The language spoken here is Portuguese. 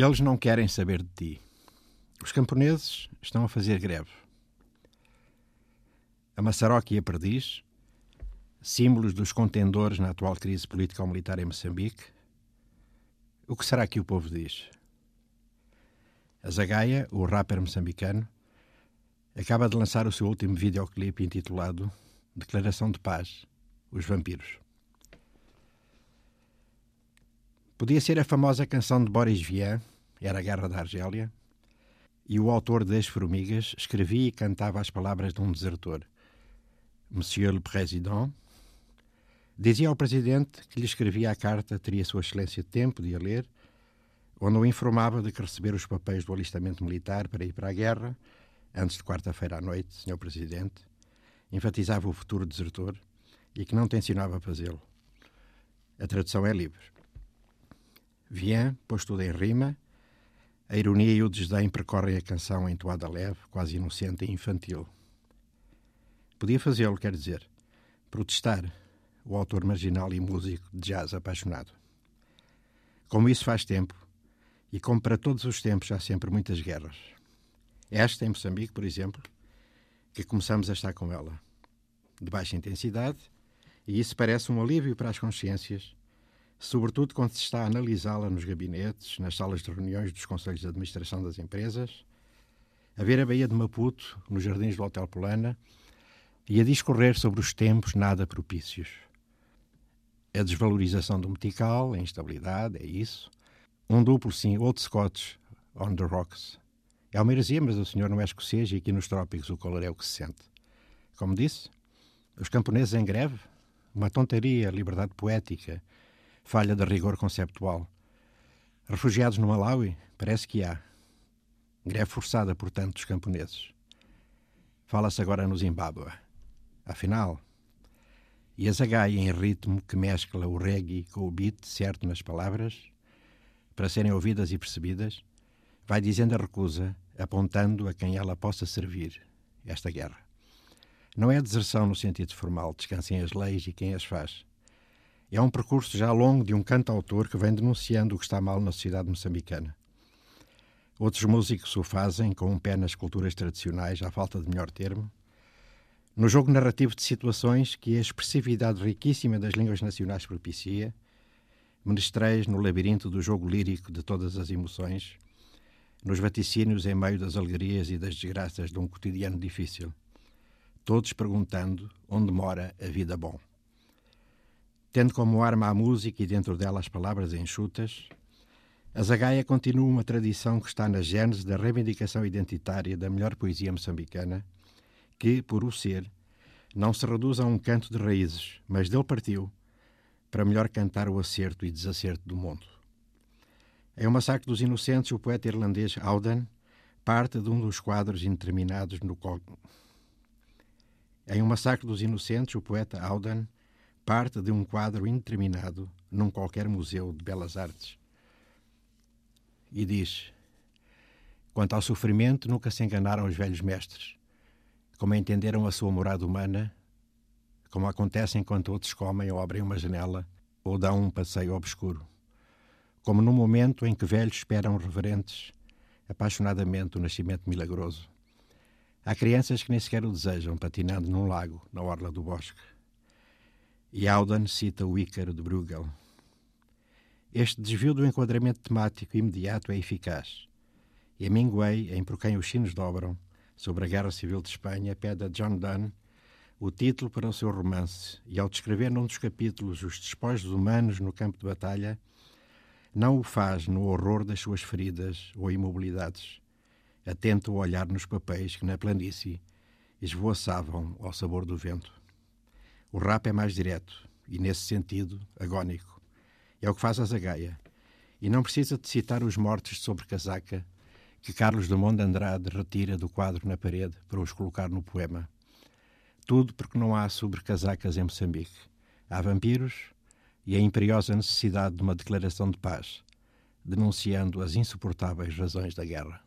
Eles não querem saber de ti. Os camponeses estão a fazer greve. A maçaroca e a perdiz, símbolos dos contendores na atual crise político-militar em Moçambique. O que será que o povo diz? A Zagaia, o rapper moçambicano, acaba de lançar o seu último videoclipe intitulado Declaração de Paz, Os Vampiros. Podia ser a famosa canção de Boris Vian, Era a Guerra da Argélia, e o autor das Formigas escrevia e cantava as palavras de um desertor. Monsieur le Président dizia ao Presidente que lhe escrevia a carta, teria Sua Excelência tempo de a ler, onde o informava de que receber os papéis do alistamento militar para ir para a guerra, antes de quarta-feira à noite, Sr. Presidente, enfatizava o futuro desertor e que não tencionava fazê-lo. A tradução é livre. Vien pôs tudo em rima. A ironia e o desdém percorrem a canção em toada leve, quase inocente e infantil. Podia fazê-lo, quer dizer, protestar, o autor marginal e músico de jazz apaixonado. Como isso faz tempo, e como para todos os tempos há sempre muitas guerras. Esta em Moçambique, por exemplo, que começamos a estar com ela, de baixa intensidade, e isso parece um alívio para as consciências sobretudo quando se está a analisá-la nos gabinetes, nas salas de reuniões dos conselhos de administração das empresas, a ver a Baía de Maputo, nos jardins do Hotel Polana, e a discorrer sobre os tempos nada propícios. A desvalorização do metical, a instabilidade, é isso. Um duplo, sim, old Scotch on the rocks. É uma heresia, mas o senhor não é escocês e aqui nos trópicos o calor é o que se sente. Como disse, os camponeses em greve, uma tonteria, liberdade poética, falha de rigor conceptual. Refugiados no Malawi? Parece que há. Greve forçada, portanto, dos camponeses. Fala-se agora no Zimbábue. Afinal, e a zagaia em ritmo que mescla o reggae com o beat certo nas palavras, para serem ouvidas e percebidas, vai dizendo a recusa, apontando a quem ela possa servir esta guerra. Não é deserção no sentido formal, descansem as leis e quem as faz. É um percurso já longo de um cantautor que vem denunciando o que está mal na sociedade moçambicana. Outros músicos o fazem com um pé nas culturas tradicionais, à falta de melhor termo, no jogo narrativo de situações que a expressividade riquíssima das línguas nacionais propicia, menestréis no labirinto do jogo lírico de todas as emoções, nos vaticínios em meio das alegrias e das desgraças de um cotidiano difícil, todos perguntando onde mora a vida bom. Tendo como arma a música e dentro dela as palavras enxutas, a Zagaia continua uma tradição que está na gênese da reivindicação identitária da melhor poesia moçambicana, que, por o ser, não se reduz a um canto de raízes, mas dele partiu para melhor cantar o acerto e desacerto do mundo. Em O Massacre dos Inocentes, o poeta irlandês Auden parte de um dos quadros indeterminados no qual... Em O Massacre dos Inocentes, o poeta Auden parte de um quadro indeterminado num qualquer museu de belas artes. E diz: Quanto ao sofrimento, nunca se enganaram os velhos mestres, como entenderam a sua morada humana, como acontece enquanto outros comem ou abrem uma janela ou dão um passeio obscuro, como no momento em que velhos esperam reverentes, apaixonadamente, o nascimento milagroso. Há crianças que nem sequer o desejam, patinando num lago, na orla do bosque. E Auden cita o Ícaro de Bruegel. Este desvio do enquadramento temático imediato é eficaz. E Hemingway, em Por Quem os Sinos Dobram, sobre a Guerra Civil de Espanha, pede a John Donne o título para o seu romance e, ao descrever num dos capítulos os despojos humanos no campo de batalha, não o faz no horror das suas feridas ou imobilidades, atento a olhar nos papéis que na planície esvoaçavam ao sabor do vento. O rap é mais direto e, nesse sentido, agónico. É o que faz a Zagaia. E não precisa de citar os mortos sobre casaca que Carlos Drummond de Andrade retira do quadro na parede para os colocar no poema. Tudo porque não há sobrecasacas em Moçambique. Há vampiros e a imperiosa necessidade de uma declaração de paz, denunciando as insuportáveis razões da guerra.